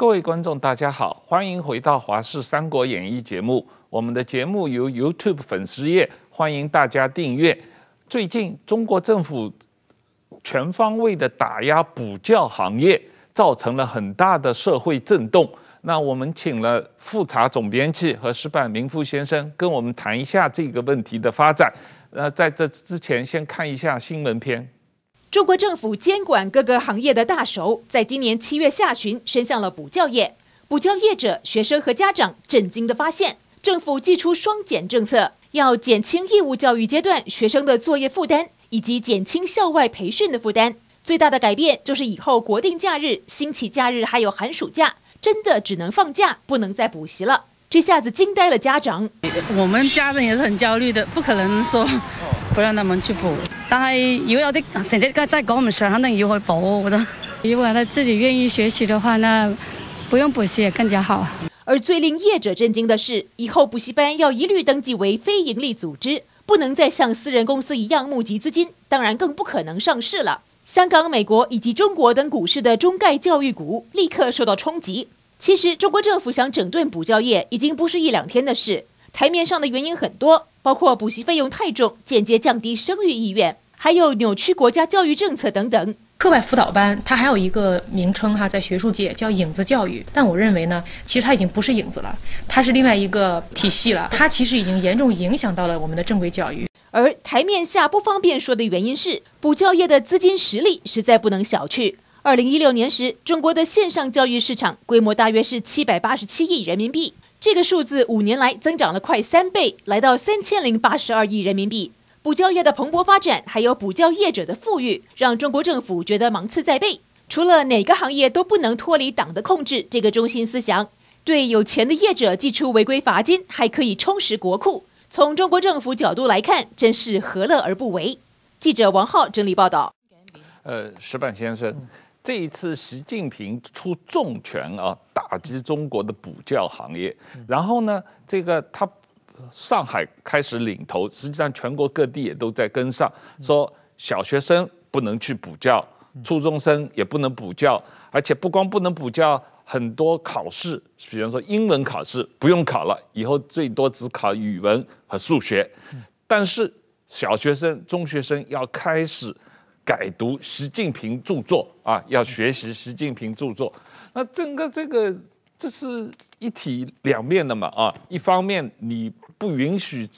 各位观众，大家好，欢迎回到《华视三国演义》节目。我们的节目由 YouTube 粉丝页，欢迎大家订阅。最近，中国政府全方位的打压补教行业，造成了很大的社会震动。那我们请了复查总编辑和石板明夫先生跟我们谈一下这个问题的发展。呃，在这之前，先看一下新闻片。中国政府监管各个行业的大手，在今年七月下旬伸向了补教业。补教业者、学生和家长震惊地发现，政府祭出双减政策，要减轻义务教育阶段学生的作业负担，以及减轻校外培训的负担。最大的改变就是以后国定假日、星期假日还有寒暑假，真的只能放假，不能再补习了。这下子惊呆了家长。我们家人也是很焦虑的，不可能说不让他们去补。但系如果有啲成绩真系赶唔上，肯定要去补。我觉得，如果他自己愿意学习的话，那不用补习也更加好。而最令业者震惊的是，以后补习班要一律登记为非营利组织，不能再像私人公司一样募集资金，当然更不可能上市了。香港、美国以及中国等股市的中概教育股立刻受到冲击。其实，中国政府想整顿补教业已经不是一两天的事，台面上的原因很多。包括补习费用太重，间接降低生育意愿，还有扭曲国家教育政策等等。课外辅导班它还有一个名称哈，在学术界叫影子教育，但我认为呢，其实它已经不是影子了，它是另外一个体系了。它其实已经严重影响到了我们的正规教育。而台面下不方便说的原因是，补教业的资金实力实在不能小觑。二零一六年时，中国的线上教育市场规模大约是七百八十七亿人民币。这个数字五年来增长了快三倍，来到三千零八十二亿人民币。补教业的蓬勃发展，还有补教业者的富裕，让中国政府觉得芒刺在背。除了哪个行业都不能脱离党的控制这个中心思想，对有钱的业者寄出违规罚金，还可以充实国库。从中国政府角度来看，真是何乐而不为？记者王浩整理报道。呃，石板先生。这一次，习近平出重拳啊，打击中国的补教行业。然后呢，这个他上海开始领头，实际上全国各地也都在跟上，说小学生不能去补教，初中生也不能补教，而且不光不能补教，很多考试，比方说英文考试不用考了，以后最多只考语文和数学。但是小学生、中学生要开始。改读习近平著作啊，要学习习近平著作。那整个这个这是一体两面的嘛啊，一方面你不允许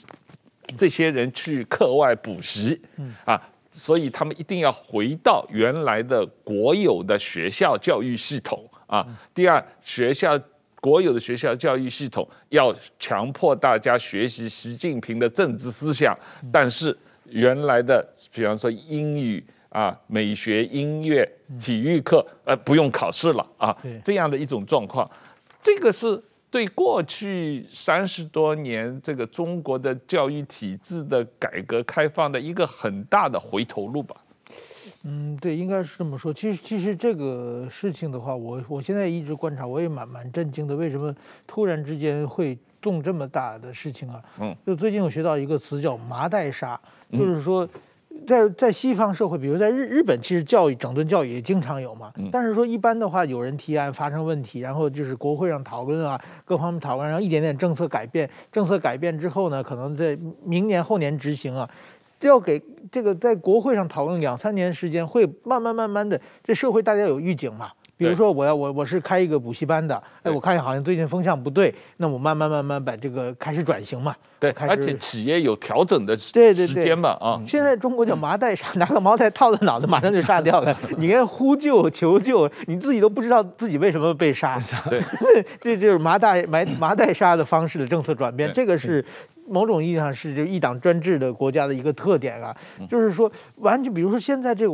这些人去课外补习啊，所以他们一定要回到原来的国有的学校教育系统啊。第二，学校国有的学校教育系统要强迫大家学习习近平的政治思想，但是原来的比方说英语。啊，美学、音乐、体育课，呃，不用考试了啊，这样的一种状况，这个是对过去三十多年这个中国的教育体制的改革开放的一个很大的回头路吧？嗯，对，应该是这么说。其实，其实这个事情的话，我我现在一直观察，我也蛮蛮震惊的。为什么突然之间会动这么大的事情啊？嗯，就最近我学到一个词叫“麻袋杀”，就是说。在在西方社会，比如在日日本，其实教育整顿教育也经常有嘛。但是说一般的话，有人提案发生问题，然后就是国会上讨论啊，各方面讨论，然后一点点政策改变，政策改变之后呢，可能在明年后年执行啊，要给这个在国会上讨论两三年时间，会慢慢慢慢的，这社会大家有预警嘛。比如说，我要我我是开一个补习班的，哎，我看好像最近风向不对，那我慢慢慢慢把这个开始转型嘛。对，而且企业有调整的时间嘛啊。现在中国叫麻袋杀，拿个毛袋套在脑袋，马上就杀掉了。你看呼救求救，你自己都不知道自己为什么被杀。对，这就是麻袋埋麻袋杀的方式的政策转变，这个是。某种意义上是就一党专制的国家的一个特点啊，就是说完全，比如说现在这个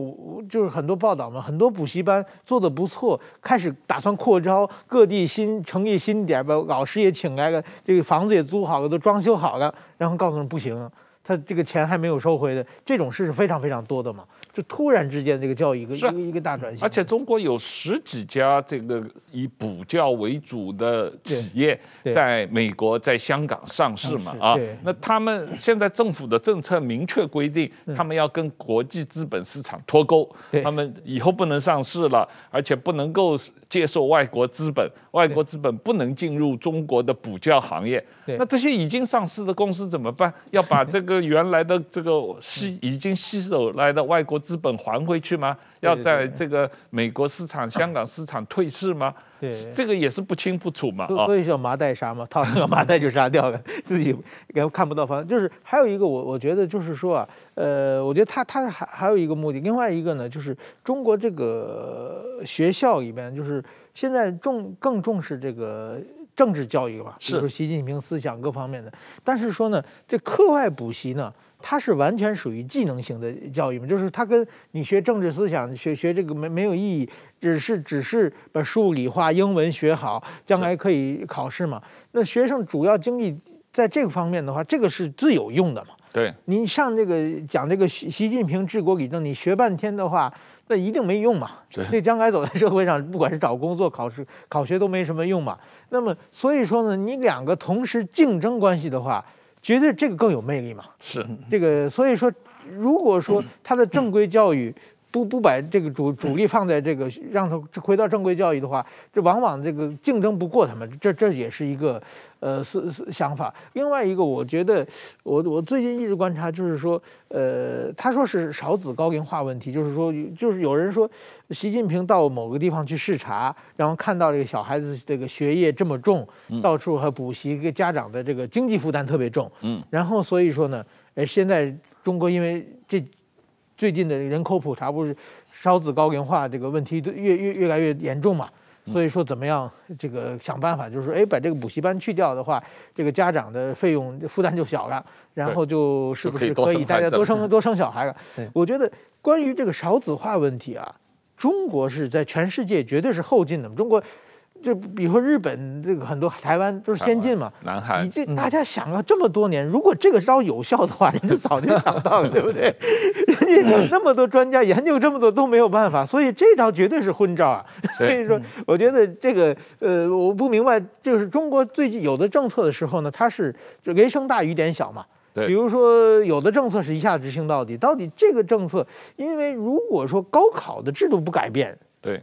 就是很多报道嘛，很多补习班做的不错，开始打算扩招，各地新成立新点，把老师也请来了，这个房子也租好了，都装修好了，然后告诉人不行。他这个钱还没有收回的，这种事是非常非常多的嘛。就突然之间这个教育一个一个一个大转型，而且中国有十几家这个以补教为主的企业在美国、在香港上市嘛啊，那他们现在政府的政策明确规定，他们要跟国际资本市场脱钩，他们以后不能上市了，而且不能够接受外国资本，外国资本不能进入中国的补教行业。那这些已经上市的公司怎么办？要把这个原来的这个吸已经吸收来的外国资本还回去吗？要在这个美国市场、香港市场退市吗？对，这个也是不清不楚嘛。所以叫麻袋杀嘛，套上个麻袋就杀掉了，自己也看不到方向。就是还有一个，我我觉得就是说啊，呃，我觉得他他还还有一个目的，另外一个呢，就是中国这个学校里边，就是现在重更重视这个。政治教育嘛，比如说习近平思想各方面的。但是说呢，这课外补习呢，它是完全属于技能型的教育嘛，就是它跟你学政治思想、学学这个没没有意义，只是只是把数理化、英文学好，将来可以考试嘛。那学生主要精力在这个方面的话，这个是最有用的嘛。对，你上这个讲这个习习近平治国理政，你学半天的话。那一定没用嘛？对，将来走在社会上，不管是找工作、考试、考学都没什么用嘛。那么，所以说呢，你两个同时竞争关系的话，绝对这个更有魅力嘛。是这个，所以说，如果说他的正规教育。不不把这个主主力放在这个让他回到正规教育的话，这往往这个竞争不过他们，这这也是一个呃是是想法。另外一个，我觉得我我最近一直观察，就是说，呃，他说是少子高龄化问题，就是说就是有人说，习近平到某个地方去视察，然后看到这个小孩子这个学业这么重，到处还补习，给家长的这个经济负担特别重，嗯，然后所以说呢，呃，现在中国因为这。最近的人口普查不是少子高龄化这个问题都越越越来越严重嘛？所以说怎么样这个想办法，就是说，哎，把这个补习班去掉的话，这个家长的费用负担就小了，然后就是不是可以大家多生 多生小孩了？我觉得关于这个少子化问题啊，中国是在全世界绝对是后进的，中国。就比如说日本这个很多台湾都是先进嘛，南海，你这大家想了这么多年，如果这个招有效的话，人家早就想到了，对不对？人家那么多专家研究这么多都没有办法，所以这招绝对是昏招啊！所以说，我觉得这个呃，我不明白，就是中国最近有的政策的时候呢，它是就雷声大雨点小嘛。对，比如说有的政策是一下执行到底，到底这个政策，因为如果说高考的制度不改变，对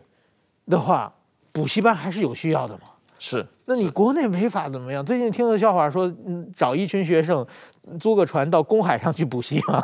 的话。补习班还是有需要的嘛？是，那你国内没法怎么样？最近听个笑话说，嗯，找一群学生租个船到公海上去补习嘛，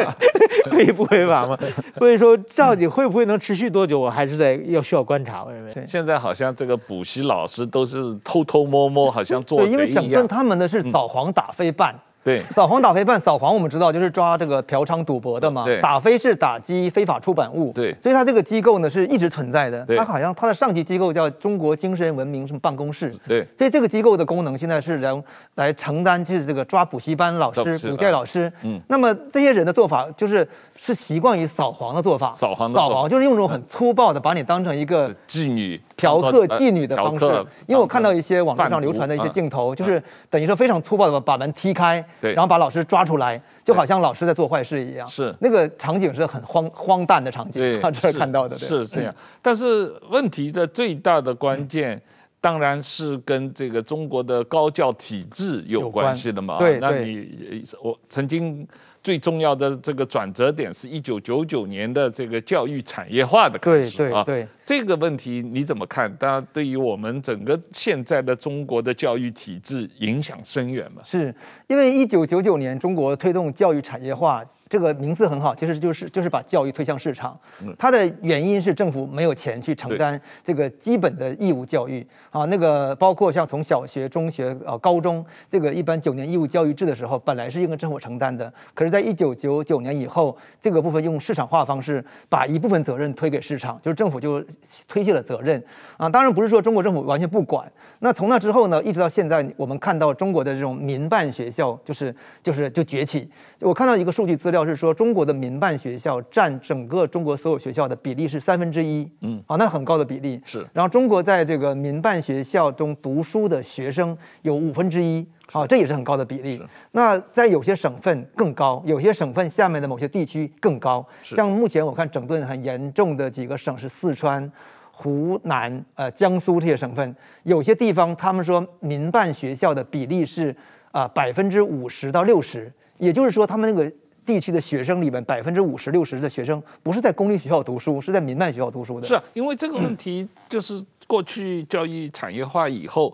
可以不违法吗？所以说，到底会不会能持续多久，我还是在要需要观察。我认为，现在好像这个补习老师都是偷偷摸摸，好像做贼一样。对，因为整顿他们的是扫黄打非办。对，扫黄打非办，扫黄我们知道就是抓这个嫖娼赌博的嘛。对，打非是打击非法出版物。对，所以它这个机构呢是一直存在的。对，它好像它的上级机构叫中国精神文明什么办公室。对，所以这个机构的功能现在是来来承担就是这个抓补习班老师、补教老师。嗯，那么这些人的做法就是是习惯于扫黄的做法。扫黄，扫黄就是用这种很粗暴的把你当成一个妓女、嫖客、妓女的方式。因为我看到一些网络上流传的一些镜头，就是等于说非常粗暴的把门踢开，对，然后把老师。抓出来，就好像老师在做坏事一样。是那个场景是很荒荒诞的场景，对，这是看到的。是这样，但是问题的最大的关键，当然是跟这个中国的高教体制有关系的嘛。对，那你我曾经。最重要的这个转折点是一九九九年的这个教育产业化的开始啊，对，这个问题你怎么看？当然，对于我们整个现在的中国的教育体制影响深远嘛？是因为一九九九年中国推动教育产业化。这个名字很好，其实就是就是把教育推向市场。它的原因是政府没有钱去承担这个基本的义务教育啊，那个包括像从小学、中学、呃高中这个一般九年义务教育制的时候，本来是应该政府承担的。可是，在一九九九年以后，这个部分用市场化方式把一部分责任推给市场，就是政府就推卸了责任啊。当然不是说中国政府完全不管。那从那之后呢，一直到现在，我们看到中国的这种民办学校就是就是就崛起。我看到一个数据资料。料是说，中国的民办学校占整个中国所有学校的比例是三分之一，嗯，啊，那很高的比例是。然后中国在这个民办学校中读书的学生有五分之一，啊，这也是很高的比例。那在有些省份更高，有些省份下面的某些地区更高。像目前我看整顿很严重的几个省是四川、湖南、呃江苏这些省份，有些地方他们说民办学校的比例是啊百分之五十到六十。也就是说，他们那个地区的学生里面，百分之五十六十的学生不是在公立学校读书，是在民办学校读书的。是啊，因为这个问题就是过去教育产业化以后，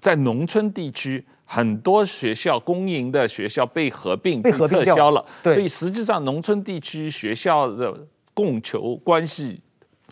在农村地区很多学校公营的学校被合并、被撤销了，对，所以实际上农村地区学校的供求关系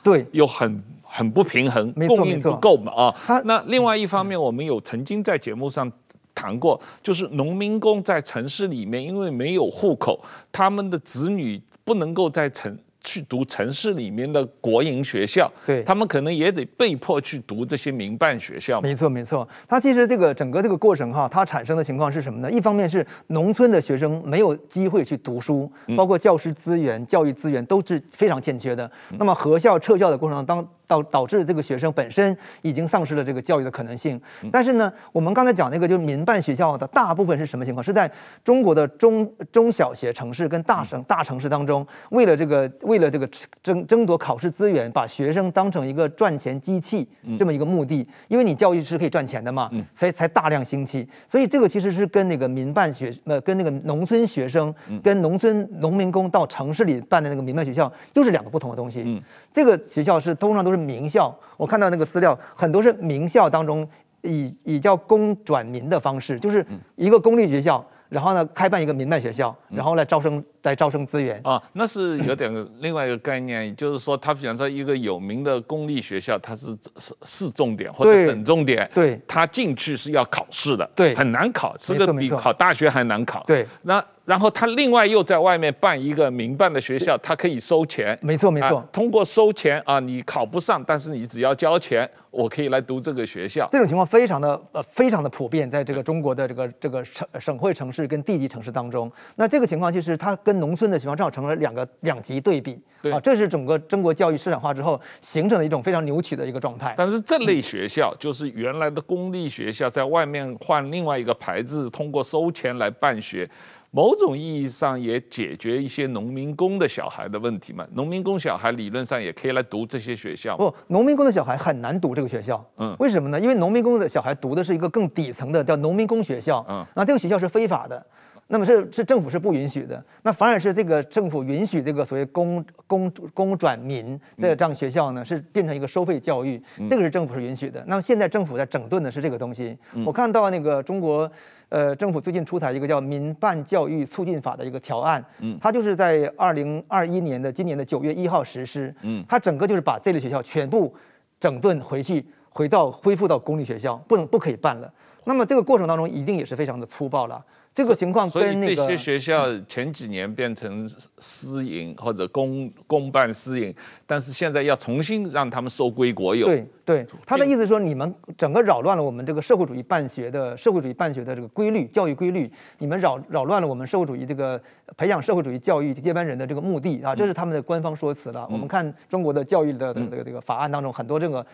对又很很不平衡，供应不够嘛啊。那另外一方面，我们有曾经在节目上。谈过，就是农民工在城市里面，因为没有户口，他们的子女不能够在城去读城市里面的国营学校，对，他们可能也得被迫去读这些民办学校。没错，没错。它其实这个整个这个过程哈，它产生的情况是什么呢？一方面是农村的学生没有机会去读书，包括教师资源、教育资源都是非常欠缺的。那么合校撤校的过程当。导导致这个学生本身已经丧失了这个教育的可能性。但是呢，我们刚才讲那个就是民办学校的大部分是什么情况？是在中国的中中小学城市跟大省大城市当中，为了这个为了这个争争夺考试资源，把学生当成一个赚钱机器这么一个目的。因为你教育是可以赚钱的嘛，才才大量兴起。所以这个其实是跟那个民办学呃跟那个农村学生跟农村农民工到城市里办的那个民办学校又是两个不同的东西。这个学校是通常都是。名校，我看到那个资料，很多是名校当中以以叫公转民的方式，就是一个公立学校，然后呢开办一个民办学校，然后来招生。在招生资源。啊，那是有点另外一个概念，嗯、就是说，他比方说一个有名的公立学校，它是市市重点或者省重点，对，他进去是要考试的，对，很难考，这个比考大学还难考，对。那然后他另外又在外面办一个民办的学校，他可以收钱，没错没错、啊，通过收钱啊，你考不上，但是你只要交钱，我可以来读这个学校。这种情况非常的呃非常的普遍，在这个中国的这个这个省省会城市跟地级城市当中，那这个情况其实它跟农村的情况正好成了两个两极对比，对。啊，这是整个中国教育市场化之后形成的一种非常扭曲的一个状态。但是这类学校就是原来的公立学校，在外面换另外一个牌子，通过收钱来办学，某种意义上也解决一些农民工的小孩的问题嘛。农民工小孩理论上也可以来读这些学校。不，农民工的小孩很难读这个学校。嗯，为什么呢？因为农民工的小孩读的是一个更底层的叫农民工学校。嗯，那这个学校是非法的。那么是是政府是不允许的，那反而是这个政府允许这个所谓公公公转民的这样学校呢，是变成一个收费教育，这个是政府是允许的。那么现在政府在整顿的是这个东西。我看到那个中国呃政府最近出台一个叫《民办教育促进法》的一个条案，嗯它就是在二零二一年的今年的九月一号实施，嗯它整个就是把这类学校全部整顿回去，回到恢复到公立学校，不能不可以办了。那么这个过程当中一定也是非常的粗暴了。这个情况跟那个，所以这些学校前几年变成私营或者公公办私营，但是现在要重新让他们收归国有。对对，他的意思说，你们整个扰乱了我们这个社会主义办学的社会主义办学的这个规律，教育规律，你们扰扰乱了我们社会主义这个培养社会主义教育接班人的这个目的啊，这是他们的官方说辞了。我们看中国的教育的这个这个法案当中，很多这个。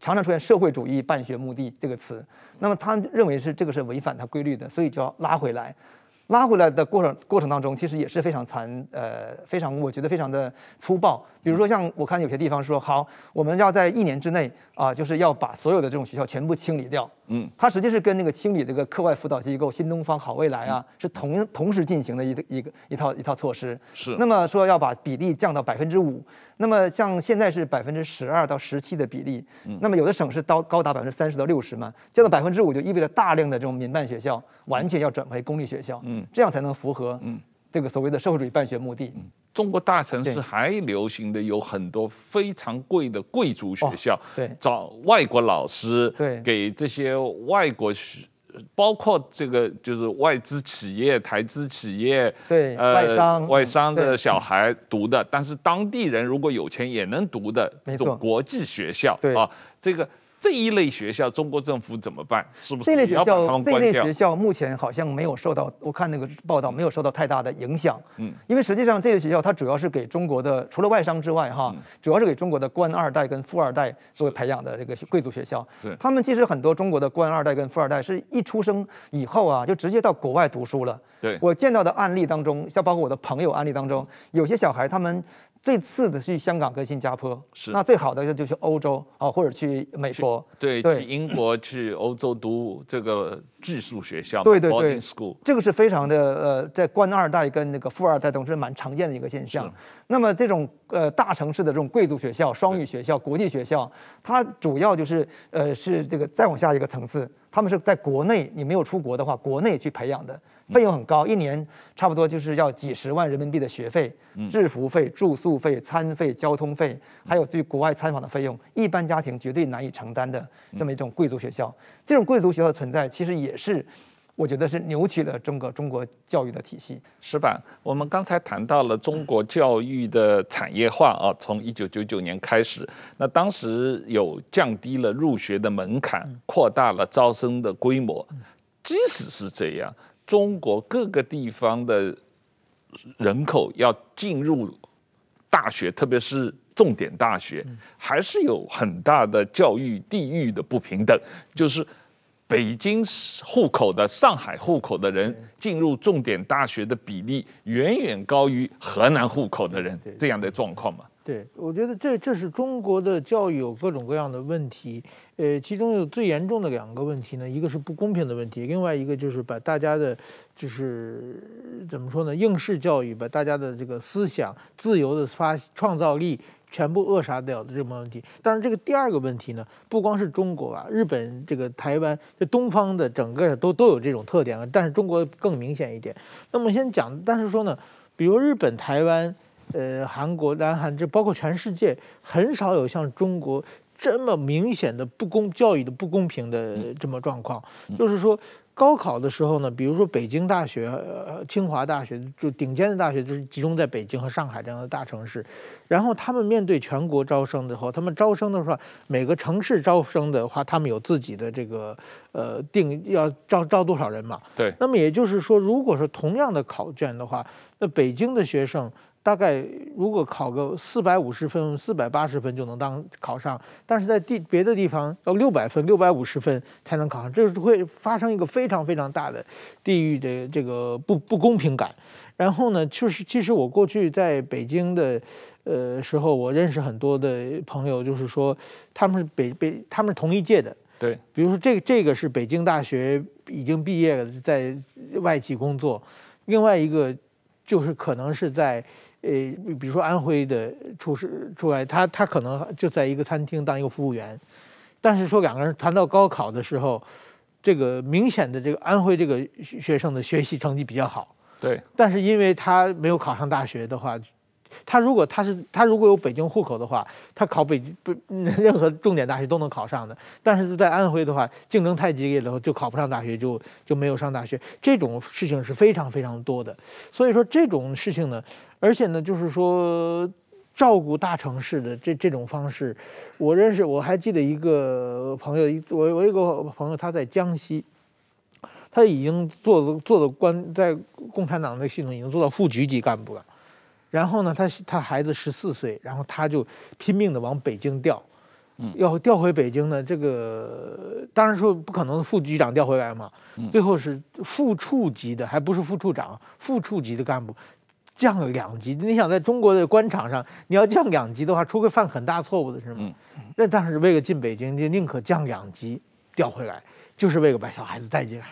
常常出现“社会主义办学目的”这个词，那么他认为是这个是违反他规律的，所以就要拉回来。拉回来的过程过程当中，其实也是非常残，呃，非常我觉得非常的粗暴。比如说像我看有些地方说，好，我们要在一年之内啊、呃，就是要把所有的这种学校全部清理掉。嗯，它实际是跟那个清理这个课外辅导机构新东方、好未来啊，是同同时进行的一个一个一套一套措施。是。那么说要把比例降到百分之五，那么像现在是百分之十二到十七的比例，那么有的省是到高达百分之三十到六十嘛，降到百分之五就意味着大量的这种民办学校完全要转回公立学校。嗯。这样才能符合嗯这个所谓的社会主义办学目的。中国大城市还流行的有很多非常贵的贵族学校，对，找外国老师，对，给这些外国学，包括这个就是外资企业、台资企业，对，外商外商的小孩读的，但是当地人如果有钱也能读的这种国际学校，对。啊，这个。这一类学校，中国政府怎么办？是不是这类学校？这类学校目前好像没有受到，我看那个报道没有受到太大的影响。嗯，因为实际上这类学校它主要是给中国的，除了外商之外，哈，主要是给中国的官二代跟富二代作为培养的这个贵族学校。对，他们其实很多中国的官二代跟富二代是一出生以后啊，就直接到国外读书了。对，我见到的案例当中，像包括我的朋友案例当中，有些小孩他们。最次的是去香港跟新加坡，是。那最好的就去欧洲啊，或者去美国，对，对，去英国、去欧洲读这个寄宿学校，对对对，school，这个是非常的呃，在官二代跟那个富二代中是蛮常见的一个现象。那么这种呃大城市的这种贵族学校、双语学校、国际学校，它主要就是呃是这个再往下一个层次，他们是在国内，你没有出国的话，国内去培养的。费用很高，一年差不多就是要几十万人民币的学费、制服费、住宿费、餐费、交通费，还有对国外参访的费用，一般家庭绝对难以承担的这么一种贵族学校。这种贵族学校的存在，其实也是我觉得是扭曲了整个中国教育的体系。石板，我们刚才谈到了中国教育的产业化啊，从一九九九年开始，那当时有降低了入学的门槛，扩大了招生的规模。即使是这样。中国各个地方的人口要进入大学，特别是重点大学，还是有很大的教育地域的不平等。就是北京户口的、上海户口的人进入重点大学的比例，远远高于河南户口的人这样的状况嘛。对，我觉得这这是中国的教育有各种各样的问题，呃，其中有最严重的两个问题呢，一个是不公平的问题，另外一个就是把大家的，就是怎么说呢，应试教育把大家的这个思想自由的发创造力全部扼杀掉的这么问题。但是这个第二个问题呢，不光是中国啊，日本、这个台湾，这东方的整个都都有这种特点啊，但是中国更明显一点。那么先讲，但是说呢，比如日本、台湾。呃，韩国、南韩，这包括全世界，很少有像中国这么明显的不公教育的不公平的这么状况。就是说，高考的时候呢，比如说北京大学、呃，清华大学，就顶尖的大学，就是集中在北京和上海这样的大城市。然后他们面对全国招生的时候，他们招生的时候，每个城市招生的话，他们有自己的这个呃定要招招多少人嘛？对。那么也就是说，如果说同样的考卷的话，那北京的学生。大概如果考个四百五十分、四百八十分就能当考上，但是在地别的地方要六百分、六百五十分才能考上，这是会发生一个非常非常大的地域的这个不不公平感。然后呢，就是其实我过去在北京的呃时候，我认识很多的朋友，就是说他们是北北他们是同一届的，对，比如说这个这个是北京大学已经毕业了，在外企工作，另外一个就是可能是在。呃，比如说安徽的出师出来，他他可能就在一个餐厅当一个服务员，但是说两个人谈到高考的时候，这个明显的这个安徽这个学生的学习成绩比较好，对，但是因为他没有考上大学的话。他如果他是他如果有北京户口的话，他考北京不任何重点大学都能考上的。但是在安徽的话，竞争太激烈了，就考不上大学，就就没有上大学。这种事情是非常非常多的。所以说这种事情呢，而且呢，就是说照顾大城市的这这种方式，我认识我还记得一个朋友，我我有一个朋友他在江西，他已经做做的官在共产党的系统已经做到副局级干部了。然后呢，他他孩子十四岁，然后他就拼命的往北京调，嗯，要调回北京呢，这个当然说不可能副局长调回来嘛，最后是副处级的，还不是副处长，副处级的干部降了两级。你想在中国的官场上，你要降两级的话，除非犯很大错误的是吗？那当时为了进北京，就宁可降两级调回来，就是为了把小孩子带进来。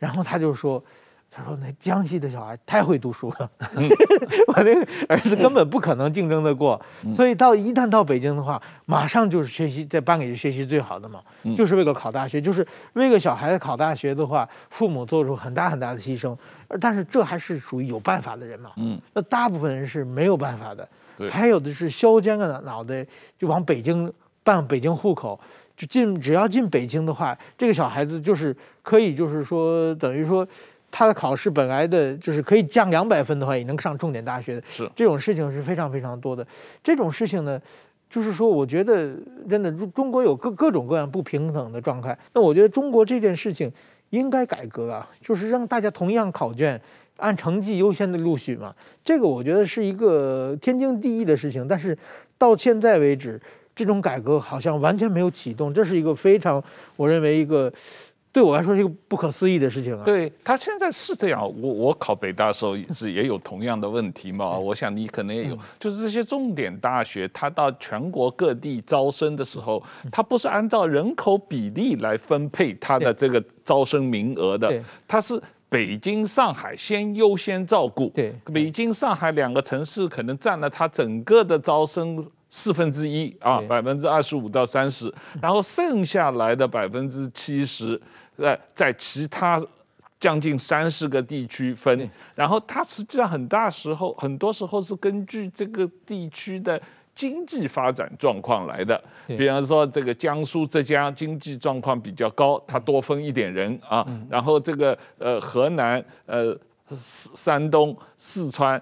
然后他就说。他说：“那江西的小孩太会读书了，嗯、我那个儿子根本不可能竞争得过，嗯、所以到一旦到北京的话，马上就是学习在班里是学习最好的嘛，嗯、就是为了考大学，就是为了小孩子考大学的话，父母做出很大很大的牺牲，但是这还是属于有办法的人嘛，嗯，那大部分人是没有办法的，对。还有的是削尖了脑袋就往北京办北京户口，就进只要进北京的话，这个小孩子就是可以就是说等于说。”他的考试本来的就是可以降两百分的话，也能上重点大学的。是这种事情是非常非常多的。这种事情呢，就是说，我觉得真的中中国有各各种各样不平等的状态。那我觉得中国这件事情应该改革啊，就是让大家同样考卷，按成绩优先的录取嘛。这个我觉得是一个天经地义的事情。但是到现在为止，这种改革好像完全没有启动，这是一个非常我认为一个。对我来说是一个不可思议的事情啊！对，他现在是这样，我我考北大的时候也是也有同样的问题嘛。我想你可能也有，就是这些重点大学，它到全国各地招生的时候，它不是按照人口比例来分配它的这个招生名额的，它是北京、上海先优先照顾。对，北京、上海两个城市可能占了它整个的招生。四分之一啊，百分之二十五到三十，然后剩下来的百分之七十，在在其他将近三十个地区分，然后它实际上很大时候，很多时候是根据这个地区的经济发展状况来的。比方说，这个江苏、浙江经济状况比较高，它多分一点人啊。然后这个呃河南、呃山东、四川、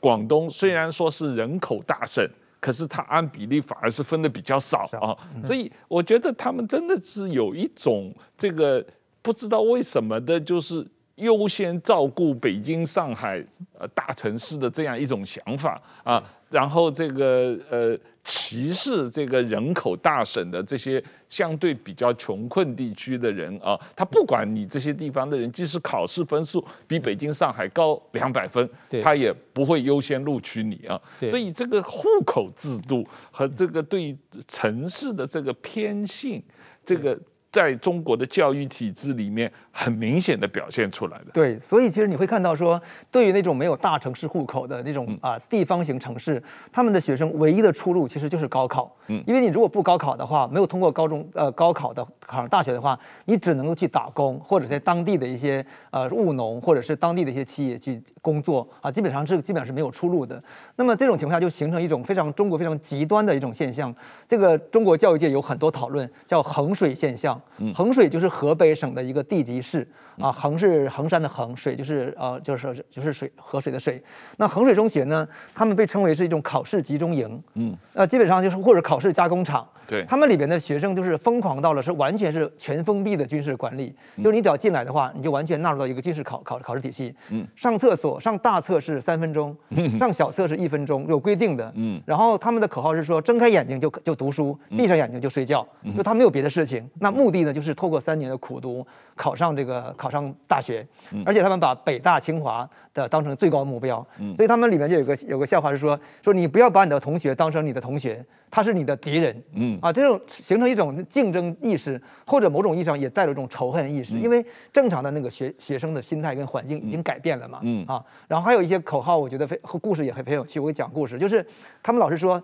广东虽然说是人口大省。可是他按比例反而是分的比较少啊，所以我觉得他们真的是有一种这个不知道为什么的，就是优先照顾北京、上海呃大城市的这样一种想法啊，然后这个呃。歧视这个人口大省的这些相对比较穷困地区的人啊，他不管你这些地方的人，即使考试分数比北京、上海高两百分，他也不会优先录取你啊。所以这个户口制度和这个对城市的这个偏性，这个。在中国的教育体制里面，很明显的表现出来的。对，所以其实你会看到说，对于那种没有大城市户口的那种啊地方型城市，他们的学生唯一的出路其实就是高考。嗯，因为你如果不高考的话，没有通过高中呃高考的考上大学的话，你只能够去打工，或者在当地的一些呃务农，或者是当地的一些企业去工作啊，基本上是基本上是没有出路的。那么这种情况下就形成一种非常中国非常极端的一种现象。这个中国教育界有很多讨论，叫衡水现象。衡水就是河北省的一个地级市啊，衡是衡山的衡，水就是呃就是就是水河水的水。那衡水中学呢，他们被称为是一种考试集中营，嗯，呃，基本上就是或者考试加工厂。对，他们里边的学生就是疯狂到了，是完全是全封闭的军事管理，就是你只要进来的话，你就完全纳入到一个军事考考考试体系。嗯，上厕所上大厕是三分钟，上小厕是一分钟，有规定的。嗯，然后他们的口号是说，睁开眼睛就就读书，闭上眼睛就睡觉，就他没有别的事情。那目的呢，就是透过三年的苦读，考上这个考上大学，而且他们把北大清华的当成最高目标。嗯，所以他们里面就有个有个笑话是说，说你不要把你的同学当成你的同学。他是你的敌人，嗯。啊，这种形成一种竞争意识，或者某种意义上也带着一种仇恨意识，因为正常的那个学学生的心态跟环境已经改变了嘛，嗯。啊，然后还有一些口号，我觉得非和故事也很很有趣，我给讲故事，就是他们老师说，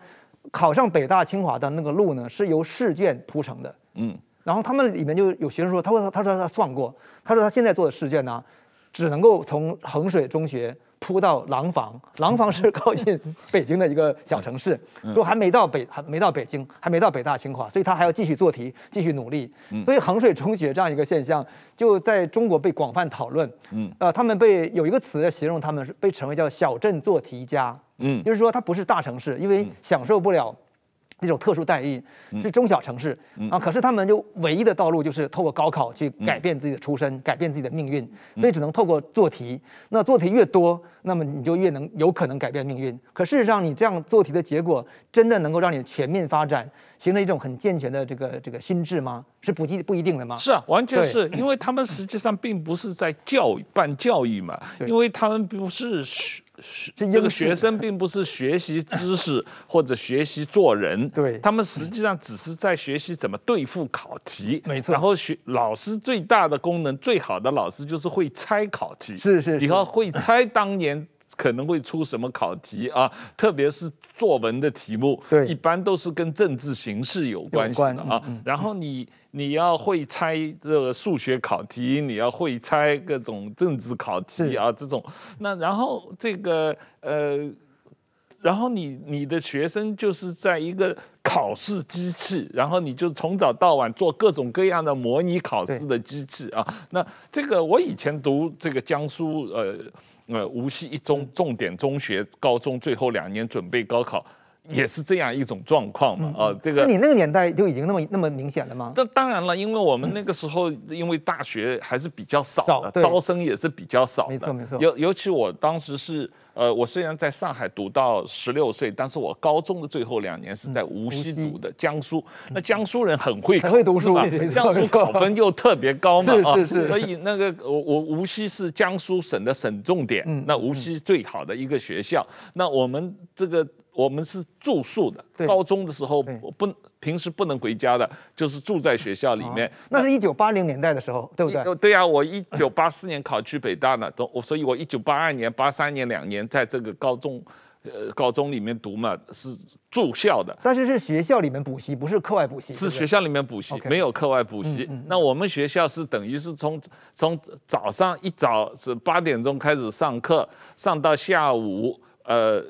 考上北大清华的那个路呢是由试卷铺成的，嗯，然后他们里面就有学生说，他说他说他算过，他说他现在做的试卷呢，只能够从衡水中学。铺到廊坊，廊坊是靠近北京的一个小城市，说还没到北，还没到北京，还没到北大清华，所以他还要继续做题，继续努力。所以衡水中学这样一个现象，就在中国被广泛讨论。嗯，呃，他们被有一个词形容他们是被称为叫小镇做题家。嗯，就是说他不是大城市，因为享受不了。那种特殊待遇是中小城市啊，可是他们就唯一的道路就是透过高考去改变自己的出身，改变自己的命运，所以只能透过做题。那做题越多，那么你就越能有可能改变命运。可事实上，你这样做题的结果，真的能够让你全面发展，形成一种很健全的这个这个心智吗？是不一不一定的吗？是啊，完全是因为他们实际上并不是在教育办教育嘛，因为他们不是。这个学生并不是学习知识 或者学习做人，对，他们实际上只是在学习怎么对付考题，没错。然后学老师最大的功能，最好的老师就是会猜考题，是是，以后会猜当年可能会出什么考题啊，特别是作文的题目，对，一般都是跟政治形势有关系的啊。然后你。你要会猜这个数学考题，你要会猜各种政治考题啊，这种。那然后这个呃，然后你你的学生就是在一个考试机器，然后你就从早到晚做各种各样的模拟考试的机器啊。那这个我以前读这个江苏呃呃无锡一中重点中学高中最后两年准备高考。也是这样一种状况嘛，啊，这个。那你那个年代就已经那么那么明显了吗？那当然了，因为我们那个时候因为大学还是比较少的，招生也是比较少的。没错没错。尤尤其我当时是，呃，我虽然在上海读到十六岁，但是我高中的最后两年是在无锡读的，江苏。那江苏人很会考会读书，江苏考分又特别高嘛，是是是。所以那个我我无锡是江苏省的省重点，那无锡最好的一个学校。那我们这个。我们是住宿的，高中的时候不平时不能回家的，就是住在学校里面。那是一九八零年代的时候，对不对？对呀，我一九八四年考去北大呢，都我，所以我一九八二年、八三年两年在这个高中，呃，高中里面读嘛，是住校的。但是是学校里面补习，不是课外补习。是学校里面补习，没有课外补习。那我们学校是等于是从从早上一早是八点钟开始上课，上到下午，呃。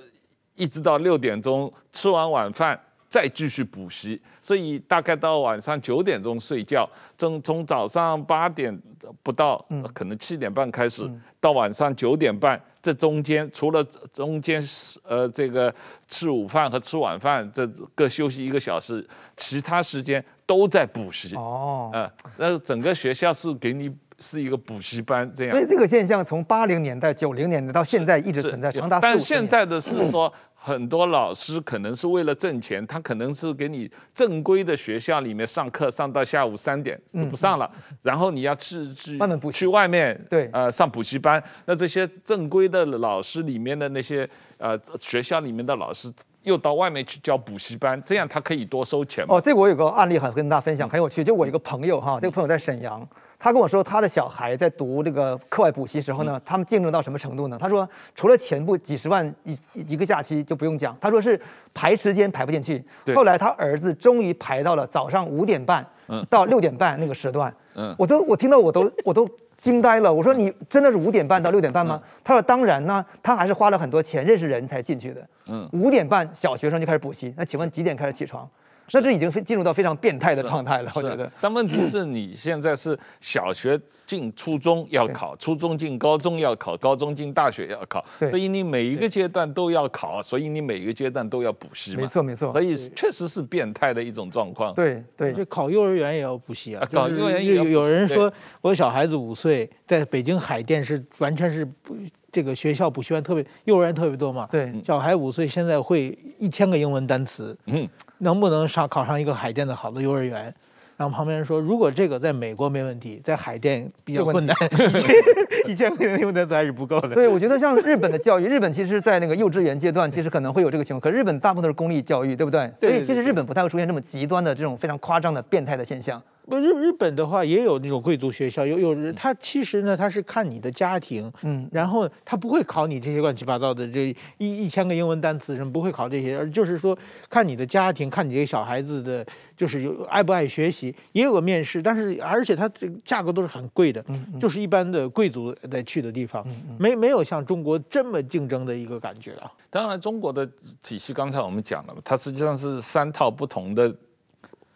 一直到六点钟吃完晚饭再继续补习，所以大概到晚上九点钟睡觉。从从早上八点不到，可能七点半开始，到晚上九点半，这中间除了中间呃这个吃午饭和吃晚饭这各休息一个小时，其他时间都在补习。哦，呃，那整个学校是给你。是一个补习班这样，所以这个现象从八零年代、九零年代到现在一直存在，长达。但现在的是说，很多老师可能是为了挣钱，他可能是给你正规的学校里面上课，上到下午三点就不上了，然后你要去去去外面对呃上补习班。那这些正规的老师里面的那些呃学校里面的老师又到外面去教补习班，这样他可以多收钱。哦，这个我有个案例很跟大家分享，很有趣。就我一个朋友哈，这个朋友在沈阳。他跟我说，他的小孩在读这个课外补习时候呢，他们竞争到什么程度呢？他说，除了前部几十万一一个假期就不用讲，他说是排时间排不进去。后来他儿子终于排到了早上五点半到六点半那个时段。嗯，我都我听到我都 我都惊呆了。我说你真的是五点半到六点半吗？他说当然呢，他还是花了很多钱认识人才进去的。嗯，五点半小学生就开始补习，那请问几点开始起床？那这已经进入到非常变态的状态了，我觉得。但问题是你现在是小学进初中要考，初中进高中要考，高中进大学要考，所以你每一个阶段都要考，所以你每一个阶段都要补习嘛。没错没错。所以确实是变态的一种状况。对对，就考幼儿园也要补习啊。考幼儿园有有人说，我小孩子五岁，在北京海淀是完全是不。这个学校补习班特别，幼儿园特别多嘛。对，小孩五岁现在会一千个英文单词，嗯，能不能上考上一个海淀的好的幼儿园？然后旁边人说，如果这个在美国没问题，在海淀比较困难，一千个英文单词还是不够的。对，我觉得像日本的教育，日本其实在那个幼稚园阶段，其实可能会有这个情况，可日本大部分都是公立教育，对不对？所以其实日本不太会出现这么极端的这种非常夸张的变态的现象。不，日日本的话也有那种贵族学校，有有人他其实呢，他是看你的家庭，嗯，然后他不会考你这些乱七八糟的这一一千个英文单词什么，不会考这些，而就是说看你的家庭，看你这个小孩子的，就是有爱不爱学习，也有个面试，但是而且它这个价格都是很贵的，嗯嗯，就是一般的贵族在去的地方，嗯嗯，没没有像中国这么竞争的一个感觉啊。当然，中国的体系刚才我们讲了，它实际上是三套不同的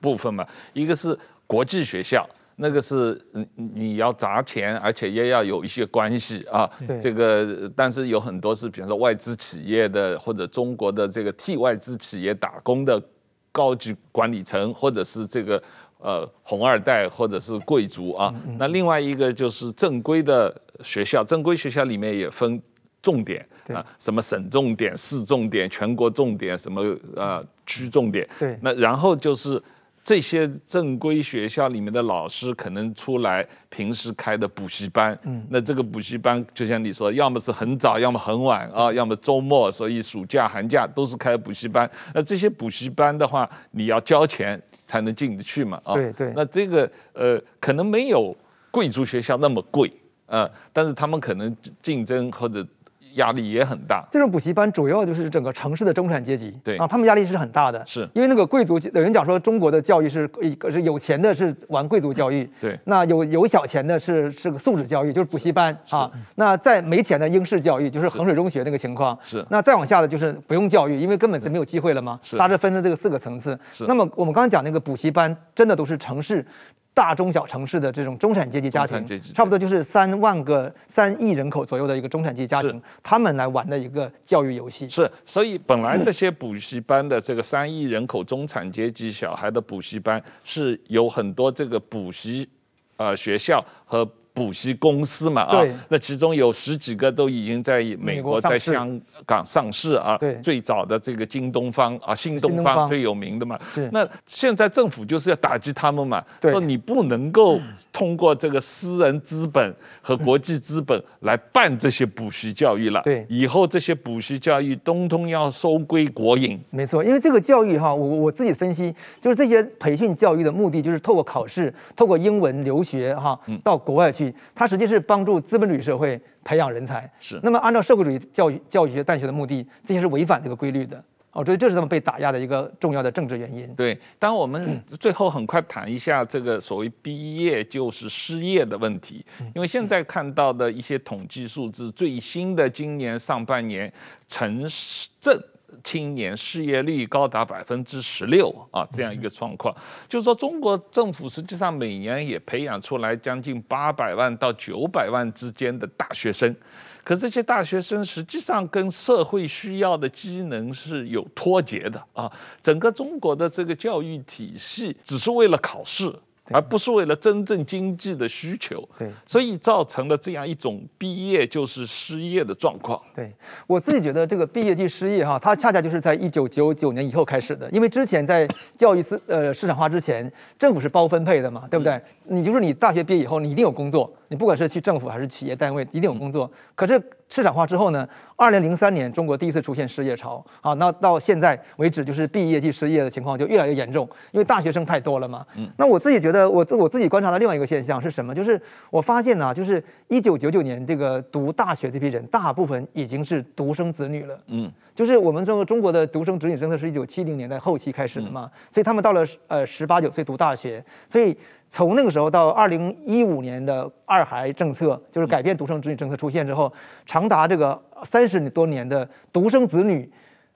部分嘛，一个是。国际学校那个是你你要砸钱，而且也要有一些关系啊。对这个，但是有很多是，比如说外资企业的，或者中国的这个替外资企业打工的高级管理层，或者是这个呃红二代，或者是贵族啊。嗯嗯，那另外一个就是正规的学校，正规学校里面也分重点啊，什么省重点、市重点、全国重点，什么呃区重点。对，那然后就是。这些正规学校里面的老师可能出来平时开的补习班，嗯，那这个补习班就像你说，要么是很早，要么很晚啊，要么周末，所以暑假、寒假都是开补习班。那这些补习班的话，你要交钱才能进得去嘛，啊，对对。那这个呃，可能没有贵族学校那么贵，呃，但是他们可能竞争或者。压力也很大。这种补习班主要就是整个城市的中产阶级，对啊，他们压力是很大的。是因为那个贵族，有人讲说中国的教育是一个是有钱的是玩贵族教育，对，那有有小钱的是是个素质教育，就是补习班啊。那再没钱的英式教育，就是衡水中学那个情况。是。那再往下的就是不用教育，因为根本就没有机会了嘛。是。大致分成这个四个层次。是。那么我们刚刚讲那个补习班，真的都是城市。大中小城市的这种中产阶级家庭，差不多就是三万个三亿人口左右的一个中产阶级家庭，他们来玩的一个教育游戏。是，所以本来这些补习班的这个三亿人口中产阶级小孩的补习班是有很多这个补习呃学校和。补习公司嘛啊，那其中有十几个都已经在美国、在香港上市啊。对，最早的这个京东方啊，新东方最有名的嘛。是。那现在政府就是要打击他们嘛，说你不能够通过这个私人资本和国际资本来办这些补习教育了。对。以后这些补习教育通通要收归国营。没错，因为这个教育哈，我我自己分析，就是这些培训教育的目的就是透过考试，透过英文留学哈，到国外去。它实际是帮助资本主义社会培养人才，是。那么按照社会主义教育教育学办学的目的，这些是违反这个规律的。哦，所以这是他们被打压的一个重要的政治原因。对，当我们最后很快谈一下这个所谓毕业就是失业的问题，因为现在看到的一些统计数字，最新的今年上半年城镇。青年失业率高达百分之十六啊，这样一个状况，就是说中国政府实际上每年也培养出来将近八百万到九百万之间的大学生，可这些大学生实际上跟社会需要的机能是有脱节的啊，整个中国的这个教育体系只是为了考试。而不是为了真正经济的需求，对，所以造成了这样一种毕业就是失业的状况。对，我自己觉得这个毕业即失业哈，它恰恰就是在一九九九年以后开始的，因为之前在教育市呃市场化之前，政府是包分配的嘛，对不对？你就是你大学毕业以后，你一定有工作，你不管是去政府还是企业单位，一定有工作。可是市场化之后呢？二零零三年，中国第一次出现失业潮，好，那到现在为止，就是毕业即失业的情况就越来越严重，因为大学生太多了嘛。嗯，那我自己觉得，我自我自己观察到另外一个现象是什么？就是我发现呢、啊，就是一九九九年这个读大学这批人，大部分已经是独生子女了。嗯，就是我们说中国的独生子女政策是一九七零年代后期开始的嘛，所以他们到了呃十八九岁读大学，所以。从那个时候到二零一五年的二孩政策，就是改变独生子女政策出现之后，长达这个三十多年的独生子女，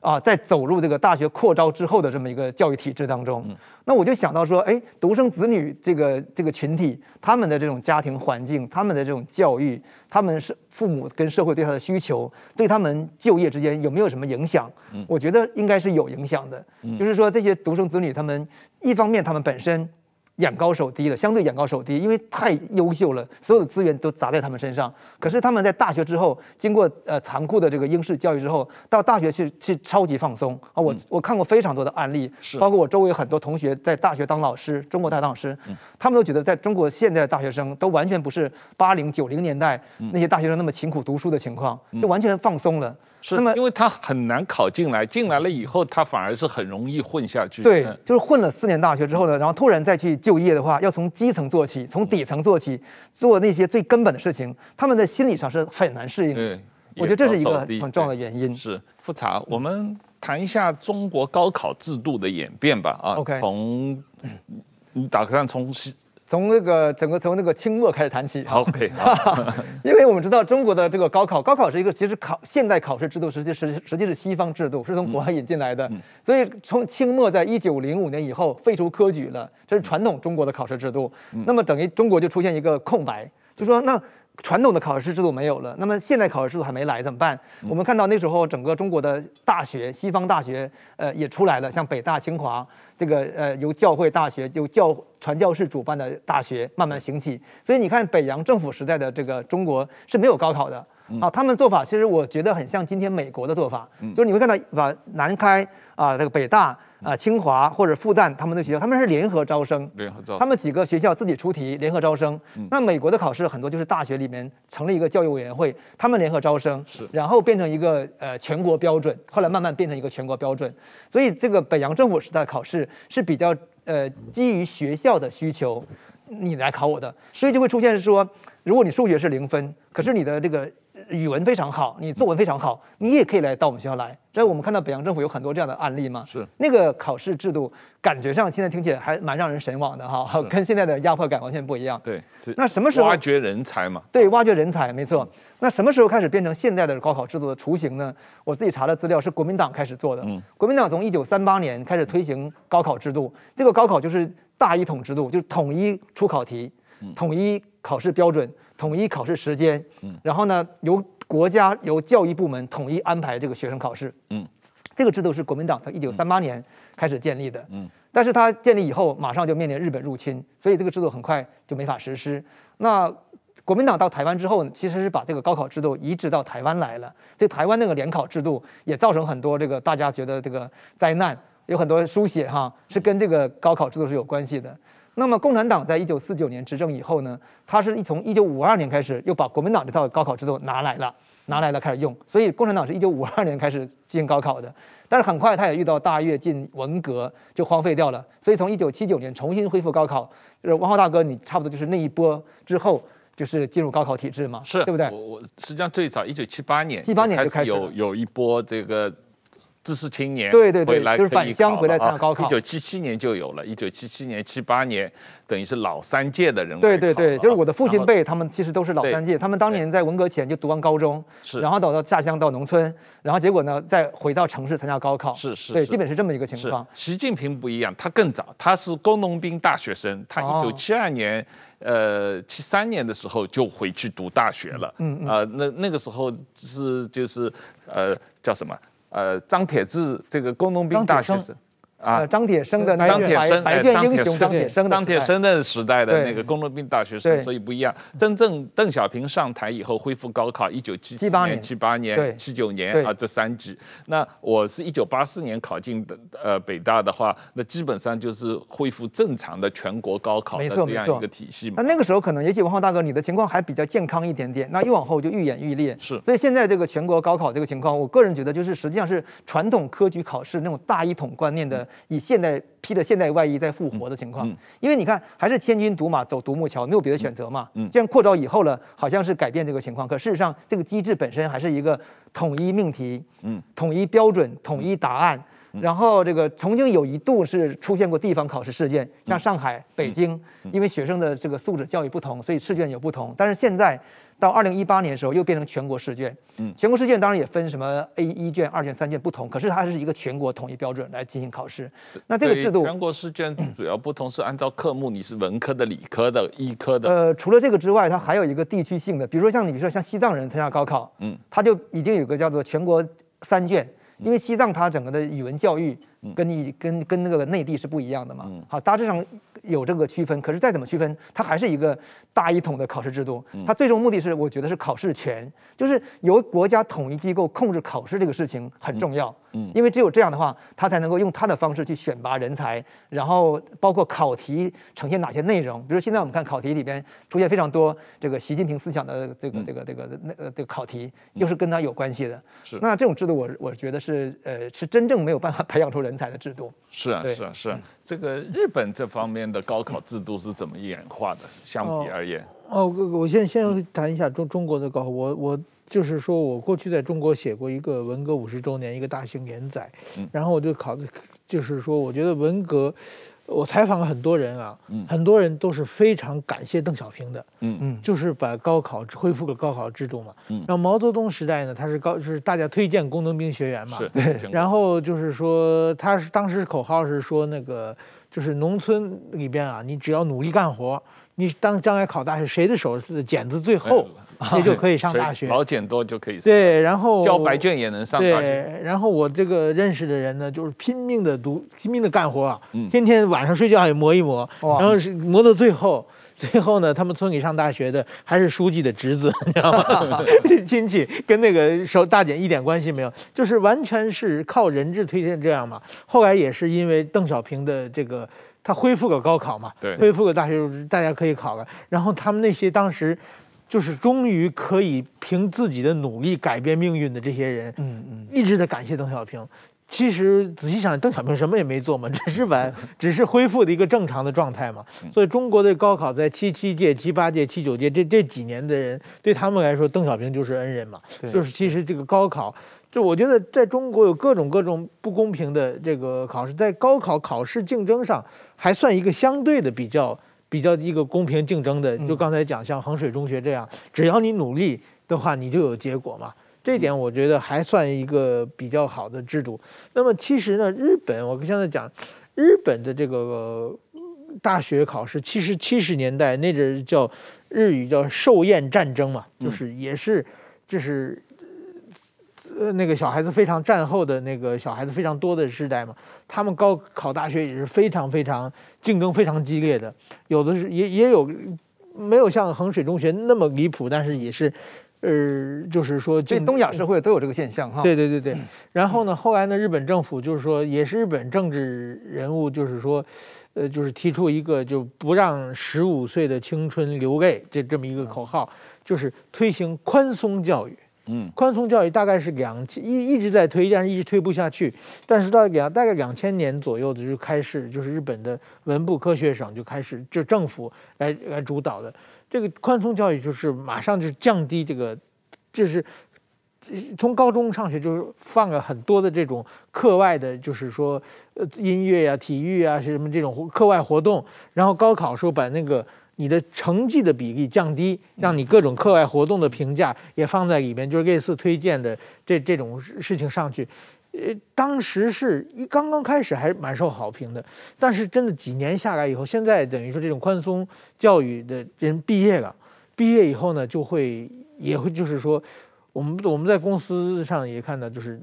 啊，在走入这个大学扩招之后的这么一个教育体制当中，那我就想到说，哎，独生子女这个这个群体，他们的这种家庭环境，他们的这种教育，他们是父母跟社会对他的需求，对他们就业之间有没有什么影响？我觉得应该是有影响的。就是说，这些独生子女，他们一方面他们本身。眼高手低了，相对眼高手低，因为太优秀了，所有的资源都砸在他们身上。可是他们在大学之后，经过呃残酷的这个英式教育之后，到大学去去超级放松 啊！我我看过非常多的案例，包括我周围很多同学在大学当老师，中国大学当老师，他们都觉得在中国现在的大学生都完全不是八零九零年代那些大学生那么勤苦读书的情况，就完全放松了。是，那么因为他很难考进来，进来了以后，他反而是很容易混下去。对，就是混了四年大学之后呢，然后突然再去就业的话，要从基层做起，从底层做起，做那些最根本的事情，他们的心理上是很难适应。对，我觉得这是一个很重要的原因。是，复查，我们谈一下中国高考制度的演变吧。啊，OK，从你打算从从那个整个从那个清末开始谈起。好 OK，因为我们知道中国的这个高考，高考是一个其实考现代考试制度，实际实实际是西方制度，是从国外引进来的。所以从清末在一九零五年以后废除科举了，这是传统中国的考试制度。那么等于中国就出现一个空白，就说那。传统的考试制度没有了，那么现在考试制度还没来怎么办？我们看到那时候整个中国的大学，西方大学，呃，也出来了，像北大、清华，这个呃由教会大学、由教传教士主办的大学慢慢兴起。所以你看北洋政府时代的这个中国是没有高考的啊，他们做法其实我觉得很像今天美国的做法，就是你会看到把南开啊，这个北大。啊，清华或者复旦他们的学校，他们是联合招生，联合招生，他们几个学校自己出题，联合招生。嗯、那美国的考试很多就是大学里面成立一个教育委员会，他们联合招生，是，然后变成一个呃全国标准，后来慢慢变成一个全国标准。所以这个北洋政府时代的考试是比较呃基于学校的需求，你来考我的，所以就会出现是说，如果你数学是零分，可是你的这个。语文非常好，你作文非常好，你也可以来到我们学校来。所以我们看到北洋政府有很多这样的案例嘛。是那个考试制度，感觉上现在听起来还蛮让人神往的哈，跟现在的压迫感完全不一样。对，那什么时候挖掘人才嘛？对，挖掘人才，没错。那什么时候开始变成现在的高考制度的雏形呢？我自己查的资料是国民党开始做的。嗯，国民党从一九三八年开始推行高考制度，这个高考就是大一统制度，就是统一出考题，统一考试标准，统一考试时间，嗯然后呢，由国家由教育部门统一安排这个学生考试。嗯，这个制度是国民党从一九三八年开始建立的。嗯，但是它建立以后，马上就面临日本入侵，所以这个制度很快就没法实施。那国民党到台湾之后呢，其实是把这个高考制度移植到台湾来了。所以台湾那个联考制度也造成很多这个大家觉得这个灾难，有很多书写哈，是跟这个高考制度是有关系的。那么共产党在一九四九年执政以后呢，他是一从一九五二年开始又把国民党这套高考制度拿来了，拿来了开始用。所以共产党是一九五二年开始进行高考的，但是很快他也遇到大跃进、文革，就荒废掉了。所以从一九七九年重新恢复高考，就是汪浩大哥，你差不多就是那一波之后，就是进入高考体制嘛，是对不对？我我实际上最早一九七八年，七八年就开始有有一波这个。知识青年对对对，就是返乡回来参加高考。一九七七年就有了，一九七七年、七八年，等于是老三届的人。对对对，就是我的父亲辈，他们其实都是老三届。他们当年在文革前就读完高中，是，然后到到下乡到农村，然后结果呢再回到城市参加高考。是是，对，基本是这么一个情况。习近平不一样，他更早，他是工农兵大学生，他一九七二年，呃，七三年的时候就回去读大学了。嗯嗯。呃，那那个时候是就是呃叫什么？呃，张铁志这个工农兵大学生。啊，张铁生的张铁生，白卷英雄张铁生，张铁生的时代的那个工农兵大学生，所以不一样。真正邓小平上台以后恢复高考，一九七七年、七八年、七九年啊，这三级。那我是一九八四年考进的，呃，北大的话，那基本上就是恢复正常的全国高考的这样一个体系嘛。那那个时候可能，也许文浩大哥你的情况还比较健康一点点，那越往后就愈演愈烈。是，所以现在这个全国高考这个情况，我个人觉得就是实际上是传统科举考试那种大一统观念的。以现代披着现代外衣在复活的情况，因为你看还是千军独马走独木桥，没有别的选择嘛。嗯，这样扩招以后呢，好像是改变这个情况，可事实上这个机制本身还是一个统一命题，嗯，统一标准，统一答案。然后这个曾经有一度是出现过地方考试事件，像上海、北京，因为学生的这个素质教育不同，所以试卷有不同。但是现在。到二零一八年的时候，又变成全国试卷。嗯，全国试卷当然也分什么 A 一卷、二卷、三卷不同，可是它是一个全国统一标准来进行考试。那这个制度，全国试卷主要不同是按照科目，你是文科的、理科的、医科的。呃，除了这个之外，它还有一个地区性的，比如说像你比如说像西藏人参加高考，嗯，他就一定有个叫做全国三卷，因为西藏它整个的语文教育跟你跟跟那个内地是不一样的嘛。嗯，好，大致上。有这个区分，可是再怎么区分，它还是一个大一统的考试制度。它最终目的是，我觉得是考试权，就是由国家统一机构控制考试这个事情很重要。嗯，因为只有这样的话，他才能够用他的方式去选拔人才，然后包括考题呈现哪些内容。比如现在我们看考题里边出现非常多这个习近平思想的这个这个这个那呃这个考题，就是跟他有关系的。是，那这种制度我我觉得是呃是真正没有办法培养出人才的制度。是啊是啊是啊，这个日本这方面的高考制度是怎么演化的？相比而言，哦，我我先先谈一下中中国的高考，我我。就是说，我过去在中国写过一个文革五十周年一个大型连载，然后我就考，就是说，我觉得文革，我采访了很多人啊，很多人都是非常感谢邓小平的，嗯。嗯，就是把高考恢复了高考制度嘛，嗯，然后毛泽东时代呢，他是高，就是大家推荐工农兵学员嘛，是，然后就是说，他是当时口号是说那个，就是农村里边啊，你只要努力干活，你当将来考大学，谁的手是剪子最厚。这就可以上大学，老茧多就可以上。对，然后交白卷也能上大学。对，然后我这个认识的人呢，就是拼命的读，拼命的干活天天晚上睡觉也磨一磨，哇然后是磨到最后，最后呢，他们村里上大学的还是书记的侄子，你知道吗？亲戚跟那个手大姐一点关系没有，就是完全是靠人质推荐这样嘛。后来也是因为邓小平的这个，他恢复了高考嘛，对，恢复了大学，大家可以考了。然后他们那些当时。就是终于可以凭自己的努力改变命运的这些人，嗯嗯，一直在感谢邓小平。其实仔细想，邓小平什么也没做嘛，只是把，只是恢复的一个正常的状态嘛。所以中国的高考在七七届、七八届、七九届这这几年的人，对他们来说，邓小平就是恩人嘛。就是其实这个高考，就我觉得在中国有各种各种不公平的这个考试，在高考考试竞争上还算一个相对的比较。比较一个公平竞争的，就刚才讲像衡水中学这样，只要你努力的话，你就有结果嘛。这点我觉得还算一个比较好的制度。那么其实呢，日本我现在讲，日本的这个大学考试，其实七十年代那阵叫日语叫寿宴战争嘛，就是也是就是呃那个小孩子非常战后的那个小孩子非常多的时代嘛，他们高考大学也是非常非常竞争非常激烈的，有的是也也有没有像衡水中学那么离谱，但是也是。呃，就是说，这东亚社会都有这个现象哈。对对对对。然后呢，后来呢，日本政府就是说，也是日本政治人物，就是说，呃，就是提出一个就不让十五岁的青春流泪这这么一个口号，就是推行宽松教育。嗯，宽松教育大概是两千一一直在推，但是一直推不下去。但是到两大概两千年左右的就开始，就是日本的文部科学省就开始就政府来来主导的。这个宽松教育就是马上就降低这个，就是从高中上学就是放了很多的这种课外的，就是说呃音乐呀、体育啊什么这种课外活动，然后高考时候把那个你的成绩的比例降低，让你各种课外活动的评价也放在里面，就是类似推荐的这这种事情上去。呃，当时是一刚刚开始还蛮受好评的，但是真的几年下来以后，现在等于说这种宽松教育的人毕业了，毕业以后呢，就会也会就是说，我们我们在公司上也看到，就是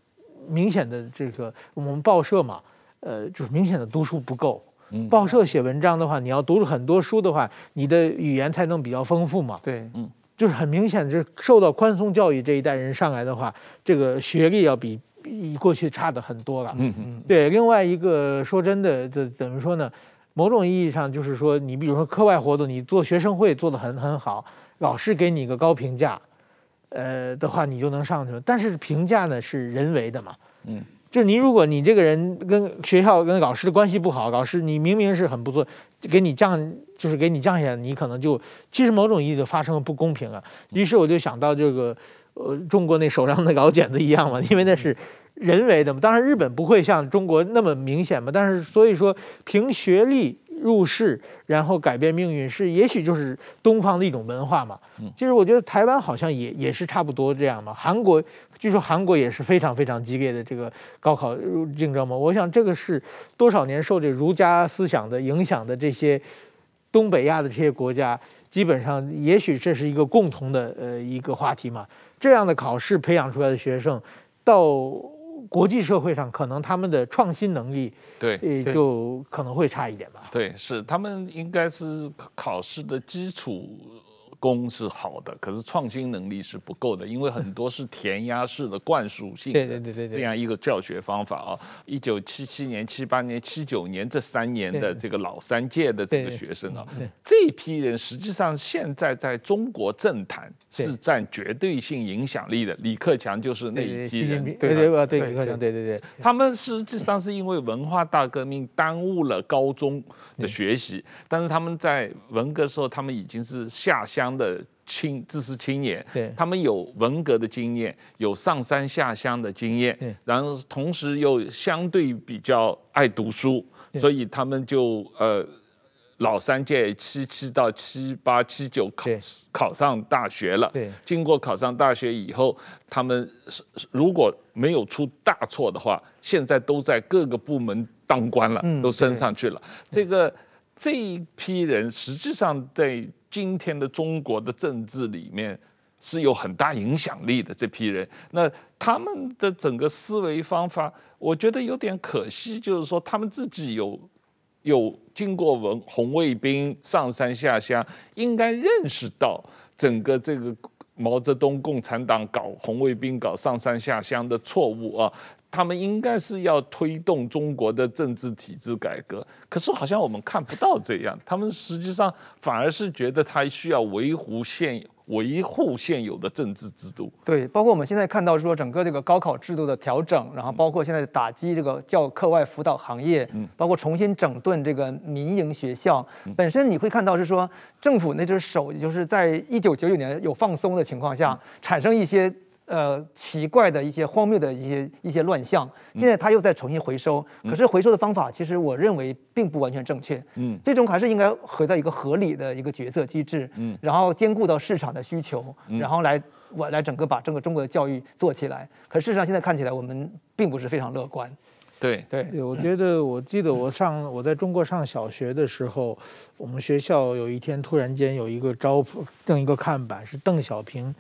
明显的这个我们报社嘛，呃，就是明显的读书不够。嗯，报社写文章的话，你要读了很多书的话，你的语言才能比较丰富嘛。对，嗯，就是很明显，就是受到宽松教育这一代人上来的话，这个学历要比。比过去差的很多了，嗯嗯，对。另外一个说真的，这怎么说呢？某种意义上就是说，你比如说课外活动，你做学生会做得很很好，老师给你一个高评价，呃的话，你就能上去了。但是评价呢是人为的嘛，嗯，就是你如果你这个人跟学校跟老师的关系不好，老师你明明是很不错，给你降就是给你降下来，你可能就其实某种意义就发生了不公平啊。于是我就想到这个。呃，中国那手上的老茧子一样嘛，因为那是人为的嘛。当然，日本不会像中国那么明显嘛。但是，所以说凭学历入世，然后改变命运，是也许就是东方的一种文化嘛。其实我觉得台湾好像也也是差不多这样嘛。韩国据说韩国也是非常非常激烈的这个高考竞争嘛。我想这个是多少年受这儒家思想的影响的这些东北亚的这些国家，基本上也许这是一个共同的呃一个话题嘛。这样的考试培养出来的学生，到国际社会上，可能他们的创新能力，对，就可能会差一点吧。对，是他们应该是考试的基础。功是好的，可是创新能力是不够的，因为很多是填鸭式的灌输性的，对对对对，这样一个教学方法啊。一九七七年、七八年、七九年这三年的这个老三届的这个学生啊，这一批人实际上现在在中国政坛是占绝对性影响力的。李克强就是那一批人，对对对，对李克强，对对对，他们实际上是因为文化大革命耽误了高中的学习，但是他们在文革时候，他们已经是下乡。的青知识青年，对，他们有文革的经验，有上山下乡的经验，然后同时又相对比较爱读书，所以他们就呃老三届七七到七八七九考考上大学了，对，经过考上大学以后，他们如果没有出大错的话，现在都在各个部门当官了，都升上去了。这个这一批人实际上在。今天的中国的政治里面是有很大影响力的这批人，那他们的整个思维方法，我觉得有点可惜，就是说他们自己有有经过文红卫兵上山下乡，应该认识到整个这个毛泽东共产党搞红卫兵搞上山下乡的错误啊。他们应该是要推动中国的政治体制改革，可是好像我们看不到这样。他们实际上反而是觉得他需要维护现维护现有的政治制度。对，包括我们现在看到说整个这个高考制度的调整，然后包括现在打击这个教课外辅导行业，包括重新整顿这个民营学校，本身你会看到是说政府那只手，就是在一九九九年有放松的情况下，产生一些。呃，奇怪的一些荒谬的一些一些乱象，现在他又在重新回收，可是回收的方法其实我认为并不完全正确。嗯，最终还是应该回到一个合理的一个决策机制，嗯，然后兼顾到市场的需求，然后来我来整个把整个中国的教育做起来。可事实上现在看起来我们并不是非常乐观。对对对，我觉得我记得我上我在中国上小学的时候，我们学校有一天突然间有一个招登一个看板，是邓小平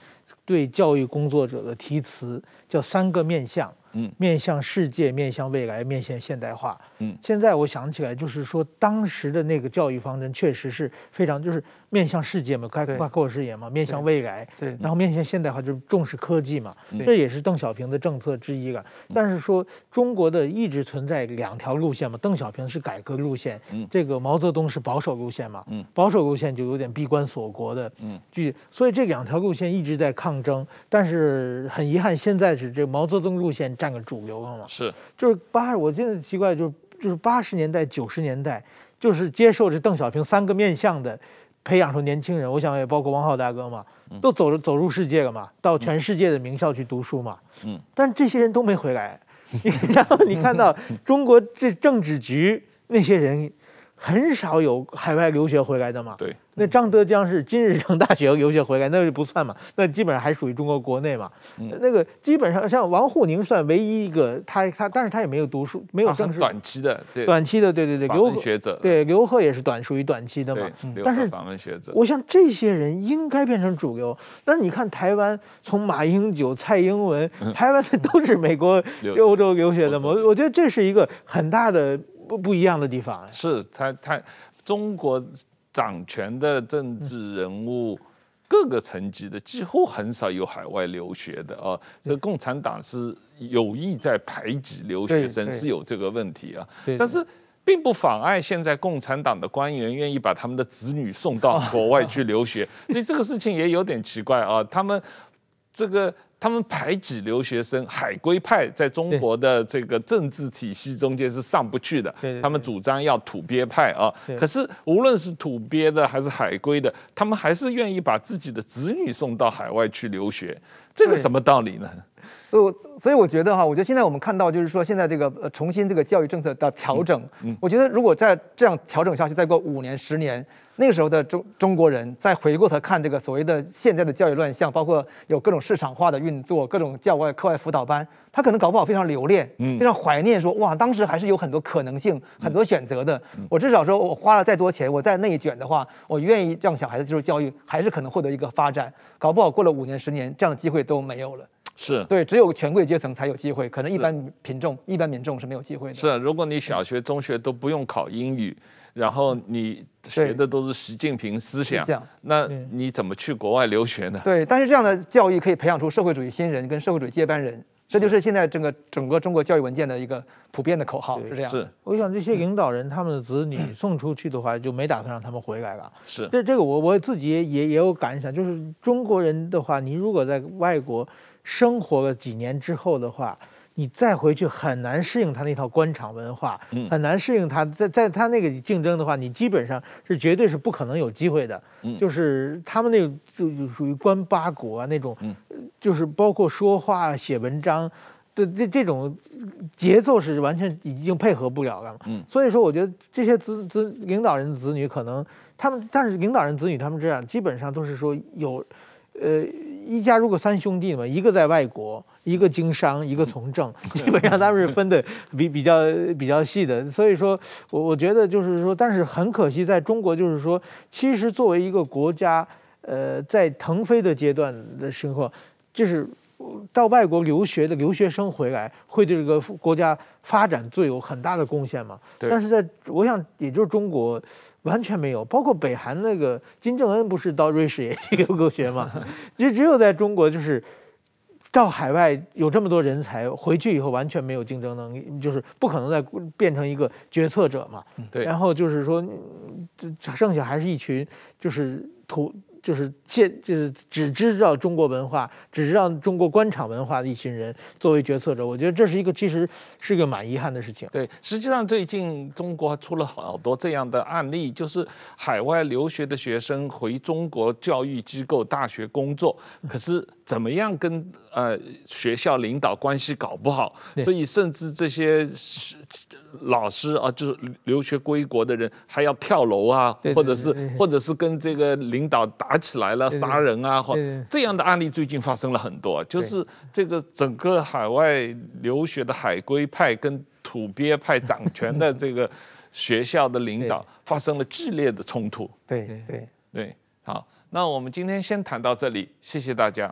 对教育工作者的题词，叫三个面向。嗯，面向世界，面向未来，面向现代化。嗯，现在我想起来，就是说当时的那个教育方针确实是非常，就是面向世界嘛，开开阔视野嘛，面向未来。对，然后面向现代化，就是重视科技嘛。这也是邓小平的政策之一了。但是说中国的一直存在两条路线嘛，邓小平是改革路线，这个毛泽东是保守路线嘛。嗯，保守路线就有点闭关锁国的。嗯，就所以这两条路线一直在抗争。但是很遗憾，现在是这毛泽东路线。占个主流了嘛？是，就是八，我现在奇怪，就是就是八十年代、九十年代，就是接受这邓小平三个面向的培养出年轻人。我想也包括王浩大哥嘛，都走着走入世界了嘛，到全世界的名校去读书嘛。嗯，但这些人都没回来。然后你看到中国这政治局那些人，很少有海外留学回来的嘛。对。那张德江是金日成大学留学回来，那就不算嘛，那基本上还属于中国国内嘛。嗯、那个基本上像王沪宁算唯一一个，他他，但是他也没有读书，没有正式短期的，对短期的，对对对，刘学者，对刘鹤也是短属于短期的嘛。但是访问学者，我想这些人应该变成主流。那你看台湾，从马英九、蔡英文，台湾的都是美国、欧洲留学的嘛。我觉得这是一个很大的不不一样的地方。是他他中国。掌权的政治人物，各个层级的几乎很少有海外留学的啊。这共产党是有意在排挤留学生，是有这个问题啊。但是并不妨碍现在共产党的官员愿意把他们的子女送到国外去留学，所以这个事情也有点奇怪啊。他们这个。他们排挤留学生，海归派在中国的这个政治体系中间是上不去的。他们主张要土鳖派啊。可是无论是土鳖的还是海归的，他们还是愿意把自己的子女送到海外去留学。这个什么道理呢？所以，所以我觉得哈，我觉得现在我们看到就是说，现在这个呃重新这个教育政策的调整，我觉得如果再这样调整下去，再过五年、十年。那个时候的中中国人再回过头看这个所谓的现在的教育乱象，包括有各种市场化的运作，各种教外课外辅导班，他可能搞不好非常留恋，非常怀念说，说哇，当时还是有很多可能性，很多选择的。我至少说我花了再多钱，我再内卷的话，我愿意让小孩子接受教育，还是可能获得一个发展。搞不好过了五年十年，这样的机会都没有了。是对，只有权贵阶层才有机会，可能一般民众、一般民众是没有机会的。是，如果你小学、中学都不用考英语。然后你学的都是习近平思想，那你怎么去国外留学呢？对，但是这样的教育可以培养出社会主义新人跟社会主义接班人，这就是现在整个整个中国教育文件的一个普遍的口号，是这样。是，我想这些领导人他们的子女送出去的话，就没打算让他们回来了。是，这这个我我自己也也也有感想，就是中国人的话，你如果在外国生活了几年之后的话。你再回去很难适应他那套官场文化，很难适应他在在他那个竞争的话，你基本上是绝对是不可能有机会的。就是他们那个就就属于官八股啊那种，就是包括说话、写文章的这这种节奏是完全已经配合不了了。所以说我觉得这些子子领导人子女可能他们，但是领导人子女他们这样基本上都是说有，呃，一家如果三兄弟嘛，一个在外国。一个经商，一个从政，基本上他们是分的比比较比较细的。所以说，我我觉得就是说，但是很可惜，在中国就是说，其实作为一个国家，呃，在腾飞的阶段的时候，就是到外国留学的留学生回来，会对这个国家发展最有很大的贡献嘛。但是在我想，也就是中国完全没有，包括北韩那个金正恩不是到瑞士也去留过学嘛？就只有在中国就是。到海外有这么多人才，回去以后完全没有竞争能力，就是不可能再变成一个决策者嘛。对。然后就是说，剩下还是一群就是土。就是现就是只知道中国文化，只知道中国官场文化的一群人作为决策者，我觉得这是一个其实是个蛮遗憾的事情。对，实际上最近中国出了好多这样的案例，就是海外留学的学生回中国教育机构、大学工作，可是怎么样跟呃学校领导关系搞不好，所以甚至这些。老师啊，就是留学归国的人，还要跳楼啊，或者是或者是跟这个领导打起来了，杀人啊，或这样的案例最近发生了很多。就是这个整个海外留学的海归派跟土土鳖派掌权的这个学校的领导发生了剧烈的冲突。对对对，好，那我们今天先谈到这里，谢谢大家。